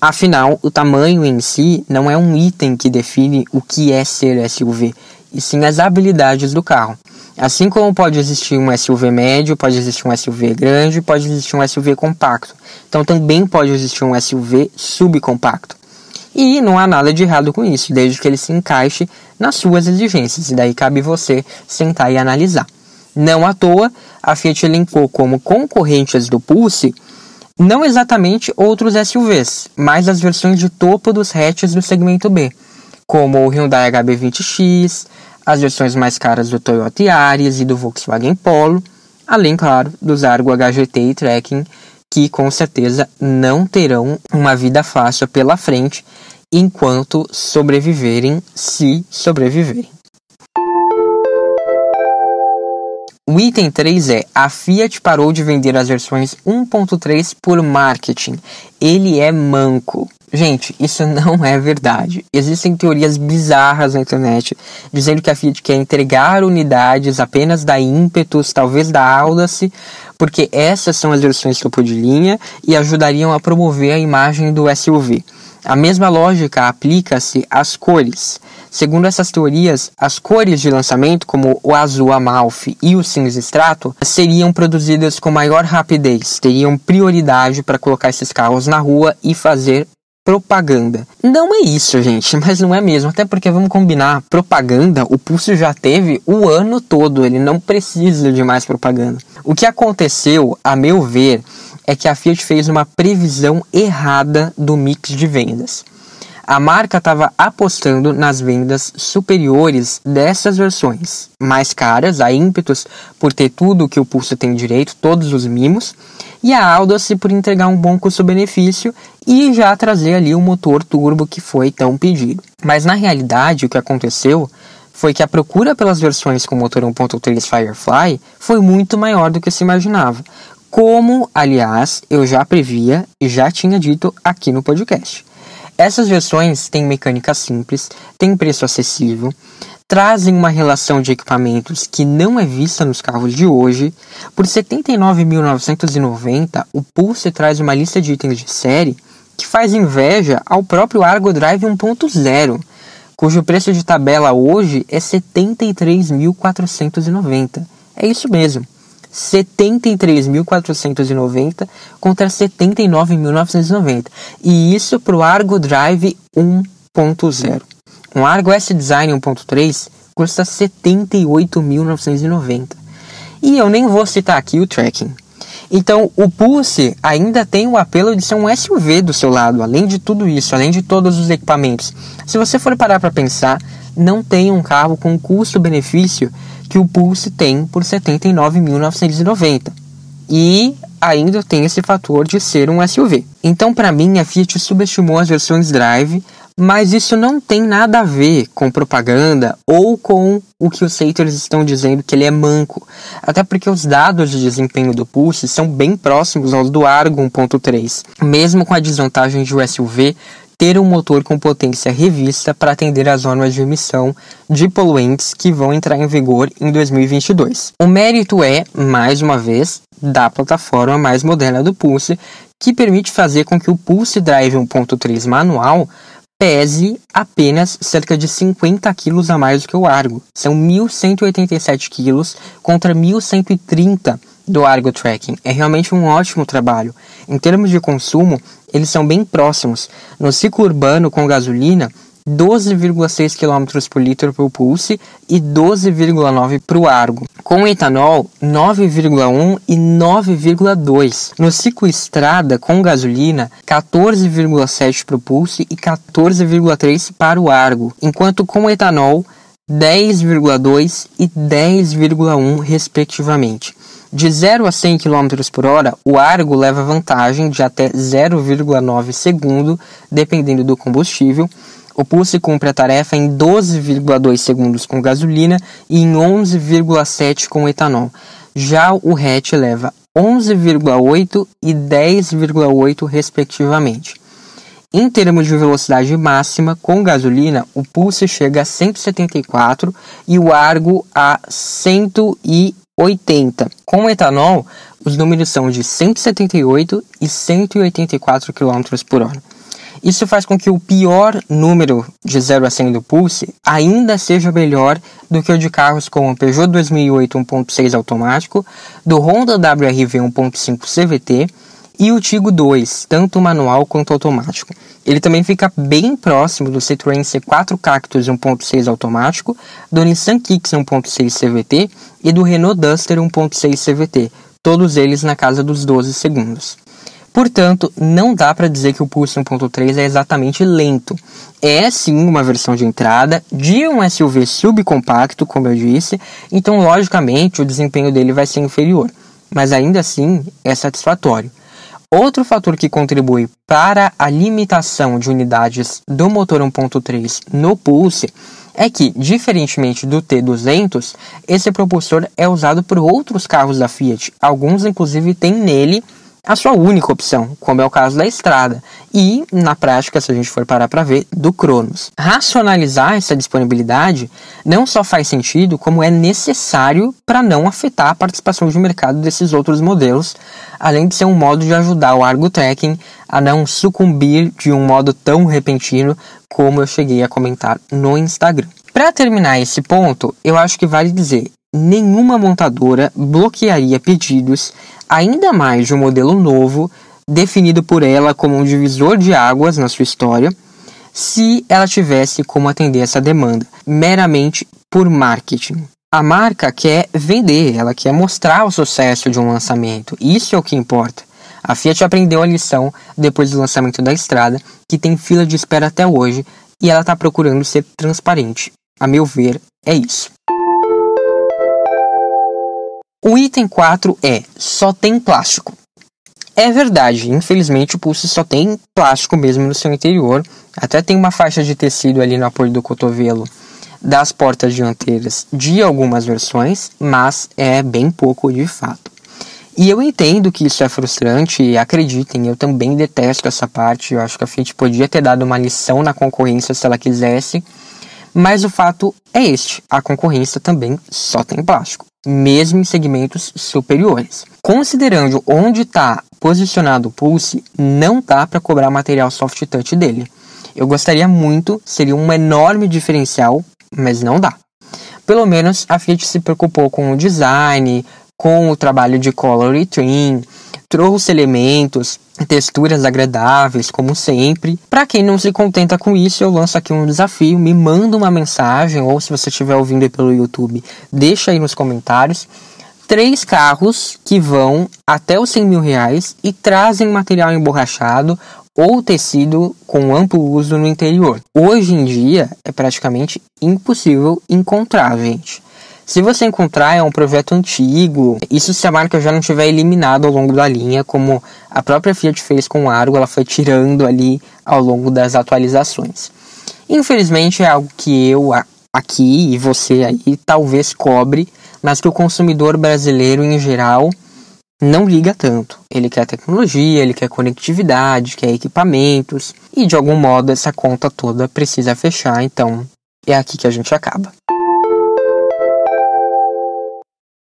Afinal, o tamanho em si não é um item que define o que é ser SUV, e sim as habilidades do carro. Assim como pode existir um SUV médio, pode existir um SUV grande, pode existir um SUV compacto. Então também pode existir um SUV subcompacto. E não há nada de errado com isso, desde que ele se encaixe nas suas exigências, e daí cabe você sentar e analisar. Não à toa, a Fiat elencou como concorrentes do Pulse não exatamente outros SUVs, mas as versões de topo dos hatches do segmento B, como o Hyundai HB20X, as versões mais caras do Toyota Yaris e do Volkswagen Polo, além, claro, dos Argo HGT e Trekking, que com certeza não terão uma vida fácil pela frente enquanto sobreviverem, se sobreviverem. O item 3 é: a Fiat parou de vender as versões 1.3 por marketing. Ele é manco. Gente, isso não é verdade. Existem teorias bizarras na internet dizendo que a Fiat quer entregar unidades apenas da ímpetus, talvez da Audace, porque essas são as versões topo de linha e ajudariam a promover a imagem do SUV. A mesma lógica aplica-se às cores. Segundo essas teorias, as cores de lançamento, como o azul Amalfi e o cinza extrato, seriam produzidas com maior rapidez, teriam prioridade para colocar esses carros na rua e fazer propaganda. Não é isso, gente, mas não é mesmo. Até porque vamos combinar, propaganda, o Pulse já teve o ano todo, ele não precisa de mais propaganda. O que aconteceu, a meu ver, é que a Fiat fez uma previsão errada do mix de vendas. A marca estava apostando nas vendas superiores dessas versões, mais caras, a ímpetos por ter tudo que o Pulse tem direito, todos os mimos, e a Audace por entregar um bom custo-benefício e já trazer ali o motor turbo que foi tão pedido. Mas na realidade, o que aconteceu foi que a procura pelas versões com motor 1.3 Firefly foi muito maior do que se imaginava, como, aliás, eu já previa e já tinha dito aqui no podcast. Essas versões têm mecânica simples, têm preço acessível, trazem uma relação de equipamentos que não é vista nos carros de hoje. Por R$ 79.990, o Pulse traz uma lista de itens de série que faz inveja ao próprio Argo Drive 1.0, cujo preço de tabela hoje é R$ 73.490. É isso mesmo. 73.490 contra 79.990. E isso para o Argo Drive 1.0. Um Argo S Design 1.3 custa 78.990. E eu nem vou citar aqui o tracking. Então, o Pulse ainda tem o apelo de ser um SUV do seu lado, além de tudo isso, além de todos os equipamentos. Se você for parar para pensar, não tem um carro com custo-benefício que o Pulse tem por R$ 79.990. e ainda tem esse fator de ser um SUV. Então, para mim, a Fiat subestimou as versões Drive, mas isso não tem nada a ver com propaganda ou com o que os haters estão dizendo que ele é manco. Até porque os dados de desempenho do Pulse são bem próximos aos do Argo 1.3, mesmo com a desvantagem de o SUV ter um motor com potência revista para atender às normas de emissão de poluentes que vão entrar em vigor em 2022. O mérito é, mais uma vez, da plataforma mais moderna do Pulse, que permite fazer com que o Pulse Drive 1.3 manual pese apenas cerca de 50 quilos a mais do que o Argo. São 1.187 quilos contra 1.130 do Argo Tracking. É realmente um ótimo trabalho. Em termos de consumo, eles são bem próximos. No ciclo urbano com gasolina, 12,6 km por litro para o Pulse e 12,9 para o Argo. Com etanol, 9,1 e 9,2. No ciclo estrada com gasolina, 14,7 para o Pulse e 14,3 para o Argo. Enquanto com etanol, 10,2 e 10,1 respectivamente. De 0 a 100 km por hora, o Argo leva vantagem de até 0,9 segundo, dependendo do combustível. O Pulse cumpre a tarefa em 12,2 segundos com gasolina e em 11,7 com etanol. Já o hatch leva 11,8 e 10,8 respectivamente. Em termos de velocidade máxima, com gasolina, o Pulse chega a 174 e o Argo a 180. 80. Com etanol, os números são de 178 e 184 km por hora. Isso faz com que o pior número de 0 a 100 do Pulse ainda seja melhor do que o de carros como o Peugeot 2008 1.6 automático, do Honda WRV 1.5 CVT e o Tigo 2, tanto manual quanto automático. Ele também fica bem próximo do Citroën C4 Cactus 1.6 automático, do Nissan Kicks 1.6 CVT e do Renault Duster 1.6 CVT, todos eles na casa dos 12 segundos. Portanto, não dá para dizer que o Pulse 1.3 é exatamente lento. É sim uma versão de entrada de um SUV subcompacto, como eu disse, então logicamente o desempenho dele vai ser inferior, mas ainda assim é satisfatório. Outro fator que contribui para a limitação de unidades do motor 1.3 no Pulse é que, diferentemente do T200, esse propulsor é usado por outros carros da Fiat. Alguns, inclusive, têm nele a sua única opção, como é o caso da estrada, e, na prática, se a gente for parar para ver, do Cronos. Racionalizar essa disponibilidade não só faz sentido, como é necessário para não afetar a participação de mercado desses outros modelos, além de ser um modo de ajudar o Argo Tracking a não sucumbir de um modo tão repentino como eu cheguei a comentar no Instagram. Para terminar esse ponto, eu acho que vale dizer nenhuma montadora bloquearia pedidos, ainda mais de um modelo novo, definido por ela como um divisor de águas na sua história, se ela tivesse como atender essa demanda, meramente por marketing. A marca quer vender, ela quer mostrar o sucesso de um lançamento, isso é o que importa. A Fiat aprendeu a lição depois do lançamento da estrada, que tem fila de espera até hoje, e ela está procurando ser transparente. A meu ver, é isso. O item 4 é só tem plástico. É verdade, infelizmente o Pulse só tem plástico mesmo no seu interior. Até tem uma faixa de tecido ali no apoio do cotovelo das portas dianteiras de algumas versões, mas é bem pouco de fato. E eu entendo que isso é frustrante e acreditem, eu também detesto essa parte. Eu acho que a Fiat podia ter dado uma lição na concorrência se ela quisesse, mas o fato é este: a concorrência também só tem plástico mesmo em segmentos superiores. Considerando onde está posicionado o Pulse, não dá para cobrar material soft touch dele. Eu gostaria muito, seria um enorme diferencial, mas não dá. Pelo menos a Fiat se preocupou com o design, com o trabalho de color e trim, trouxe elementos, texturas agradáveis, como sempre. Para quem não se contenta com isso, eu lanço aqui um desafio, me manda uma mensagem ou se você estiver ouvindo pelo YouTube, deixa aí nos comentários três carros que vão até os 100 mil reais e trazem material emborrachado ou tecido com amplo uso no interior. Hoje em dia é praticamente impossível encontrar, gente. Se você encontrar, é um projeto antigo. Isso se a marca já não tiver eliminado ao longo da linha, como a própria Fiat fez com o Argo, ela foi tirando ali ao longo das atualizações. Infelizmente é algo que eu aqui e você aí talvez cobre, mas que o consumidor brasileiro em geral não liga tanto. Ele quer tecnologia, ele quer conectividade, quer equipamentos e de algum modo essa conta toda precisa fechar, então é aqui que a gente acaba.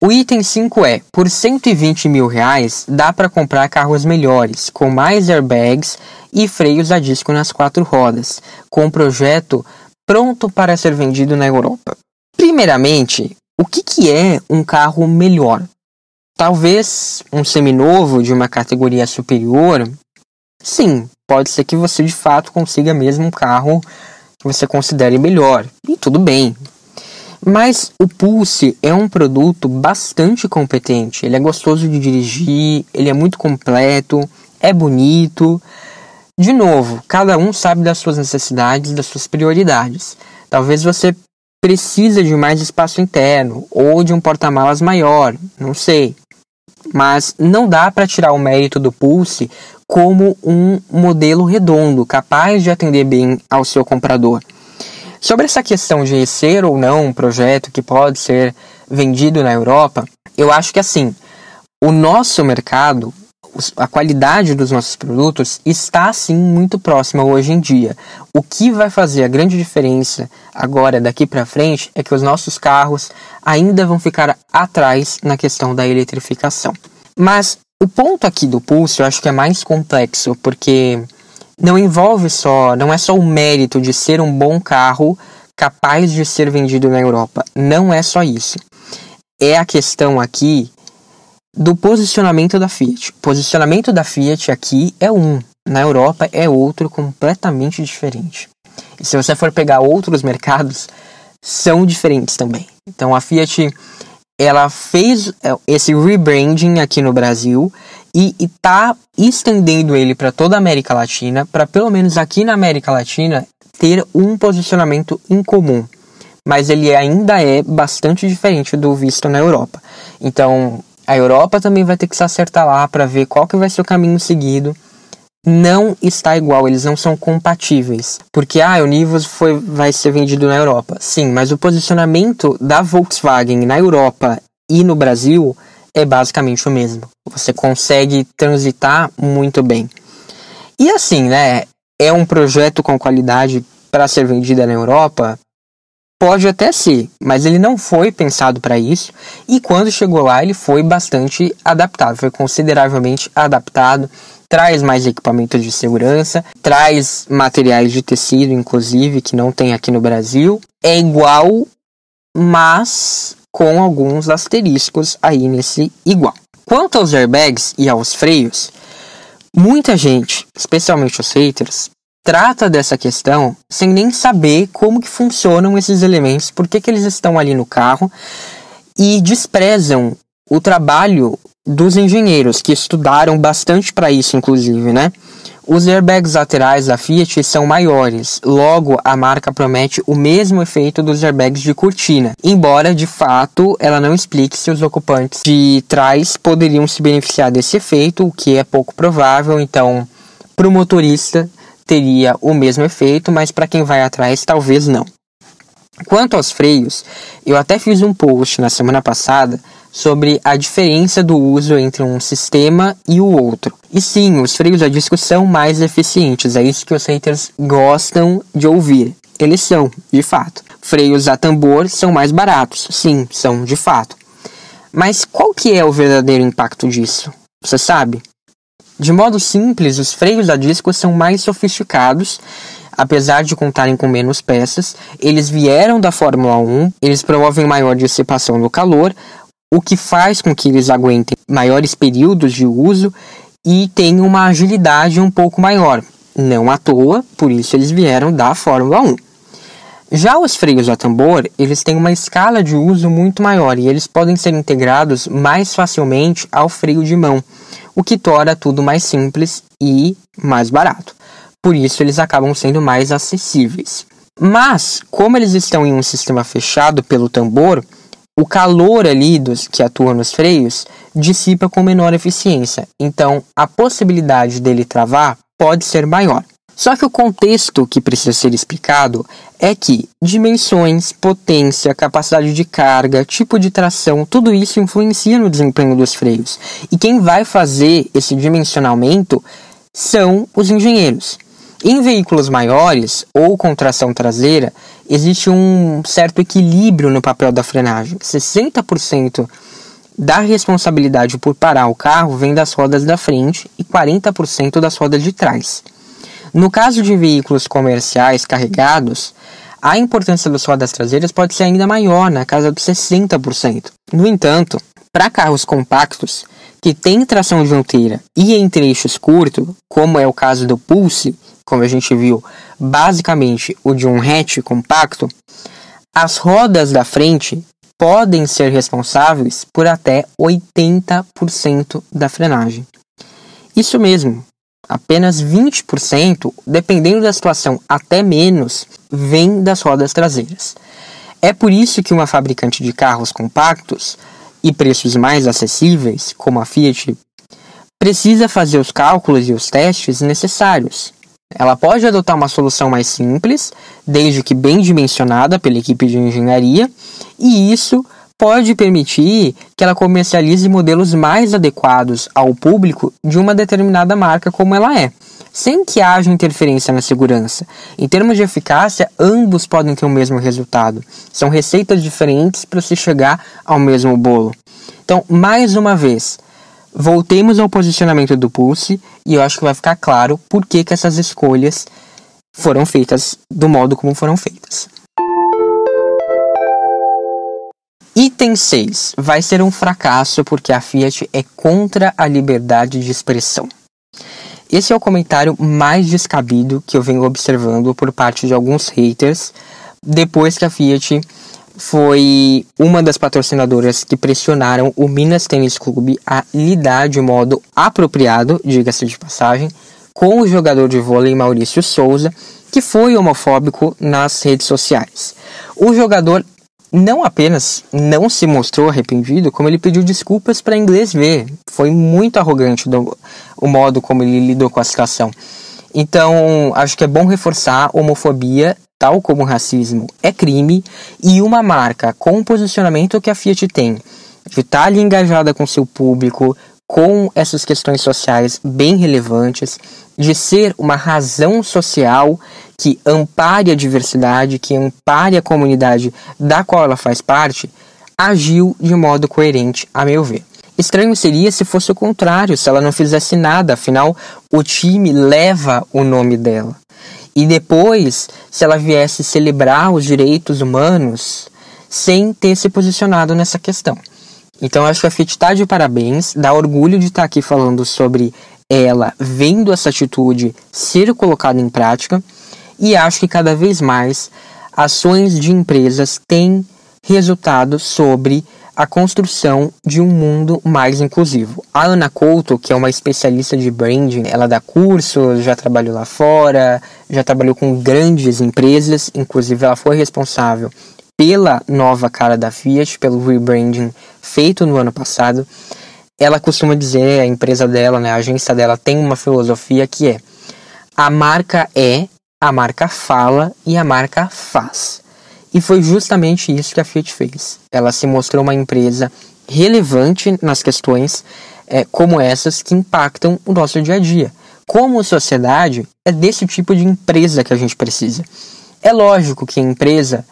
O item 5 é: por 120 mil reais dá para comprar carros melhores, com mais airbags e freios a disco nas quatro rodas, com um projeto pronto para ser vendido na Europa. Primeiramente, o que, que é um carro melhor? Talvez um seminovo de uma categoria superior? Sim, pode ser que você de fato consiga mesmo um carro que você considere melhor. E tudo bem, mas o Pulse é um produto bastante competente. Ele é gostoso de dirigir, ele é muito completo, é bonito. De novo, cada um sabe das suas necessidades, das suas prioridades. Talvez você precise de mais espaço interno ou de um porta-malas maior, não sei. Mas não dá para tirar o mérito do Pulse como um modelo redondo, capaz de atender bem ao seu comprador. Sobre essa questão de ser ou não um projeto que pode ser vendido na Europa, eu acho que assim, o nosso mercado, a qualidade dos nossos produtos está sim muito próxima hoje em dia. O que vai fazer a grande diferença agora daqui para frente é que os nossos carros ainda vão ficar atrás na questão da eletrificação. Mas o ponto aqui do Pulse eu acho que é mais complexo, porque não envolve só, não é só o mérito de ser um bom carro capaz de ser vendido na Europa. Não é só isso. É a questão aqui do posicionamento da Fiat. O posicionamento da Fiat aqui é um, na Europa é outro completamente diferente. E se você for pegar outros mercados, são diferentes também. Então a Fiat ela fez é, esse rebranding aqui no Brasil e está estendendo ele para toda a América Latina, para pelo menos aqui na América Latina ter um posicionamento em comum. Mas ele ainda é bastante diferente do visto na Europa. Então, a Europa também vai ter que se acertar lá para ver qual que vai ser o caminho seguido. Não está igual, eles não são compatíveis. Porque ah, o Nivus foi, vai ser vendido na Europa. Sim, mas o posicionamento da Volkswagen na Europa e no Brasil é basicamente o mesmo. Você consegue transitar muito bem. E assim, né? É um projeto com qualidade para ser vendida na Europa? Pode até ser, mas ele não foi pensado para isso. E quando chegou lá, ele foi bastante adaptado, foi consideravelmente adaptado. Traz mais equipamentos de segurança, traz materiais de tecido, inclusive, que não tem aqui no Brasil. É igual, mas com alguns asteriscos aí nesse igual. Quanto aos airbags e aos freios, muita gente, especialmente os haters, trata dessa questão sem nem saber como que funcionam esses elementos, por que, que eles estão ali no carro e desprezam o trabalho dos engenheiros que estudaram bastante para isso, inclusive, né? Os airbags laterais da Fiat são maiores, logo a marca promete o mesmo efeito dos airbags de cortina, embora de fato ela não explique se os ocupantes de trás poderiam se beneficiar desse efeito, o que é pouco provável, então para o motorista teria o mesmo efeito, mas para quem vai atrás talvez não. Quanto aos freios, eu até fiz um post na semana passada sobre a diferença do uso entre um sistema e o outro. E sim, os freios a disco são mais eficientes, é isso que os haters gostam de ouvir. Eles são, de fato. Freios a tambor são mais baratos, sim, são de fato. Mas qual que é o verdadeiro impacto disso? Você sabe? De modo simples, os freios a disco são mais sofisticados apesar de contarem com menos peças, eles vieram da Fórmula 1, eles promovem maior dissipação do calor, o que faz com que eles aguentem maiores períodos de uso e tenham uma agilidade um pouco maior. Não à toa, por isso eles vieram da Fórmula 1. Já os freios a tambor, eles têm uma escala de uso muito maior e eles podem ser integrados mais facilmente ao freio de mão, o que torna tudo mais simples e mais barato. Por isso eles acabam sendo mais acessíveis. Mas, como eles estão em um sistema fechado pelo tambor, o calor ali dos que atua nos freios dissipa com menor eficiência. Então, a possibilidade dele travar pode ser maior. Só que o contexto que precisa ser explicado é que dimensões, potência, capacidade de carga, tipo de tração, tudo isso influencia no desempenho dos freios. E quem vai fazer esse dimensionamento são os engenheiros. Em veículos maiores ou com tração traseira, existe um certo equilíbrio no papel da frenagem. 60% da responsabilidade por parar o carro vem das rodas da frente e 40% das rodas de trás. No caso de veículos comerciais carregados, a importância das rodas traseiras pode ser ainda maior, na casa dos 60%. No entanto, para carros compactos que têm tração dianteira e em trechos curtos, como é o caso do Pulse, como a gente viu, basicamente o de um hatch compacto, as rodas da frente podem ser responsáveis por até 80% da frenagem. Isso mesmo, apenas 20%, dependendo da situação, até menos, vem das rodas traseiras. É por isso que uma fabricante de carros compactos e preços mais acessíveis, como a Fiat, precisa fazer os cálculos e os testes necessários. Ela pode adotar uma solução mais simples, desde que bem dimensionada pela equipe de engenharia, e isso pode permitir que ela comercialize modelos mais adequados ao público de uma determinada marca como ela é, sem que haja interferência na segurança. Em termos de eficácia, ambos podem ter o mesmo resultado. São receitas diferentes para se chegar ao mesmo bolo. Então, mais uma vez, voltemos ao posicionamento do Pulse e eu acho que vai ficar claro por que, que essas escolhas foram feitas do modo como foram feitas. Item 6. Vai ser um fracasso porque a Fiat é contra a liberdade de expressão. Esse é o comentário mais descabido que eu venho observando por parte de alguns haters depois que a Fiat foi uma das patrocinadoras que pressionaram o Minas Tênis Clube a lidar de modo apropriado, diga-se de passagem, com o jogador de vôlei Maurício Souza, que foi homofóbico nas redes sociais. O jogador não apenas não se mostrou arrependido, como ele pediu desculpas para inglês ver. Foi muito arrogante do, o modo como ele lidou com a situação. Então, acho que é bom reforçar homofobia, tal como racismo, é crime e uma marca com o posicionamento que a Fiat tem, de estar tá ali engajada com seu público, com essas questões sociais bem relevantes, de ser uma razão social que ampare a diversidade, que ampare a comunidade da qual ela faz parte, agiu de modo coerente, a meu ver. Estranho seria se fosse o contrário, se ela não fizesse nada, afinal, o time leva o nome dela. E depois, se ela viesse celebrar os direitos humanos sem ter se posicionado nessa questão. Então, acho que a FIT está de parabéns, dá orgulho de estar tá aqui falando sobre ela, vendo essa atitude ser colocada em prática e acho que cada vez mais ações de empresas têm resultado sobre a construção de um mundo mais inclusivo. A Ana Couto, que é uma especialista de branding, ela dá cursos, já trabalhou lá fora, já trabalhou com grandes empresas, inclusive ela foi responsável pela nova cara da Fiat, pelo rebranding feito no ano passado. Ela costuma dizer, a empresa dela, né, a agência dela tem uma filosofia que é a marca é a marca fala e a marca faz. E foi justamente isso que a Fiat fez. Ela se mostrou uma empresa relevante nas questões é, como essas que impactam o nosso dia a dia. Como sociedade, é desse tipo de empresa que a gente precisa. É lógico que a empresa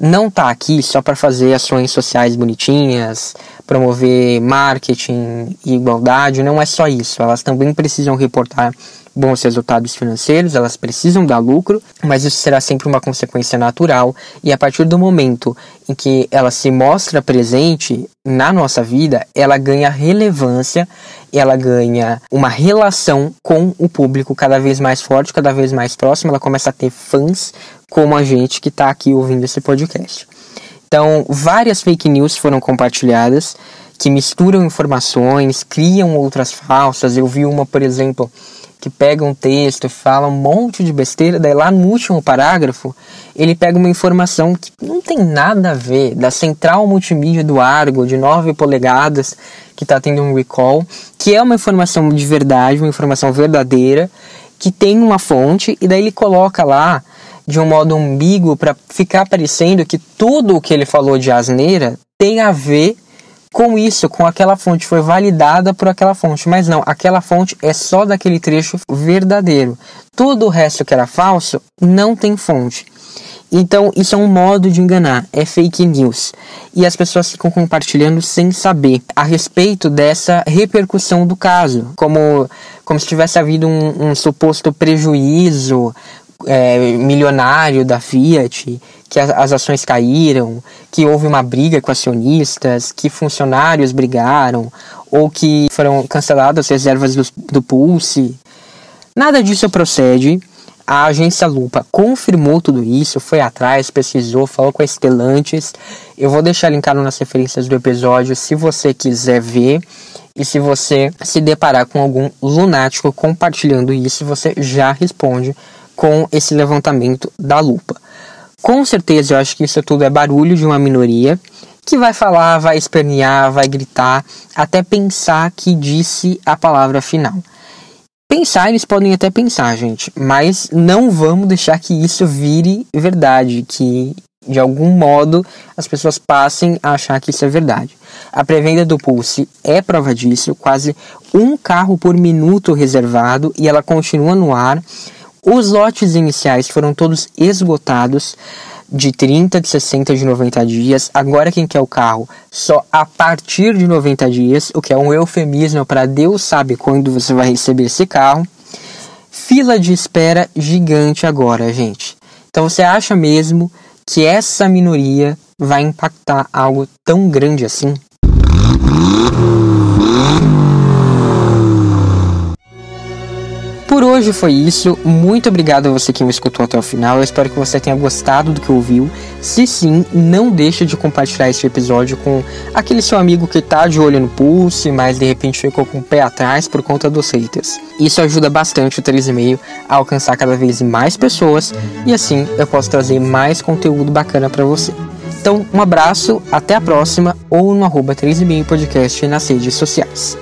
não está aqui só para fazer ações sociais bonitinhas, promover marketing e igualdade, não é só isso. Elas também precisam reportar bons resultados financeiros, elas precisam dar lucro, mas isso será sempre uma consequência natural e a partir do momento em que ela se mostra presente na nossa vida, ela ganha relevância, ela ganha uma relação com o público cada vez mais forte, cada vez mais próximo, ela começa a ter fãs como a gente que está aqui ouvindo esse podcast. Então, várias fake news foram compartilhadas que misturam informações, criam outras falsas. Eu vi uma, por exemplo, que pega um texto, fala um monte de besteira, daí lá no último parágrafo ele pega uma informação que não tem nada a ver, da central multimídia do Argo, de 9 polegadas, que está tendo um recall, que é uma informação de verdade, uma informação verdadeira, que tem uma fonte, e daí ele coloca lá de um modo ambíguo para ficar parecendo que tudo o que ele falou de asneira tem a ver com isso, com aquela fonte, foi validada por aquela fonte. Mas não, aquela fonte é só daquele trecho verdadeiro. Todo o resto que era falso não tem fonte. Então, isso é um modo de enganar, é fake news. E as pessoas ficam compartilhando sem saber a respeito dessa repercussão do caso, como, como se tivesse havido um, um suposto prejuízo é, milionário da Fiat, que as, ações caíram, que houve uma briga com acionistas, que funcionários brigaram, ou que foram canceladas as reservas do, do Pulse. Nada disso procede. A agência Lupa confirmou tudo isso, foi atrás, pesquisou, falou com a Estelantes. Eu vou deixar linkado nas referências do episódio se você quiser ver. E se você se deparar com algum lunático compartilhando isso, você já responde com esse levantamento da lupa. Com certeza eu acho que isso tudo é barulho de uma minoria que vai falar, vai espernear, vai gritar, até pensar que disse a palavra final. Pensar, eles podem até pensar, gente, mas não vamos deixar que isso vire verdade, que de algum modo as pessoas passem a achar que isso é verdade. A pré-venda do Pulse é prova disso, quase um carro por minuto reservado e ela continua no ar os lotes iniciais foram todos esgotados de 30, de 60, de 90 dias. Agora quem quer o carro só a partir de 90 dias, o que é um eufemismo para Deus sabe quando você vai receber esse carro. Fila de espera gigante agora, gente. Então você acha mesmo que essa minoria vai impactar algo tão grande assim? Por hoje foi isso. Muito obrigado a você que me escutou até o final. Eu espero que você tenha gostado do que ouviu. Se sim, não deixe de compartilhar este episódio com aquele seu amigo que tá de olho no pulse, mas de repente ficou com o pé atrás por conta dos haters. Isso ajuda bastante o 3,5 a alcançar cada vez mais pessoas e assim eu posso trazer mais conteúdo bacana para você. Então, um abraço, até a próxima ou no arroba 3,5 podcast nas redes sociais.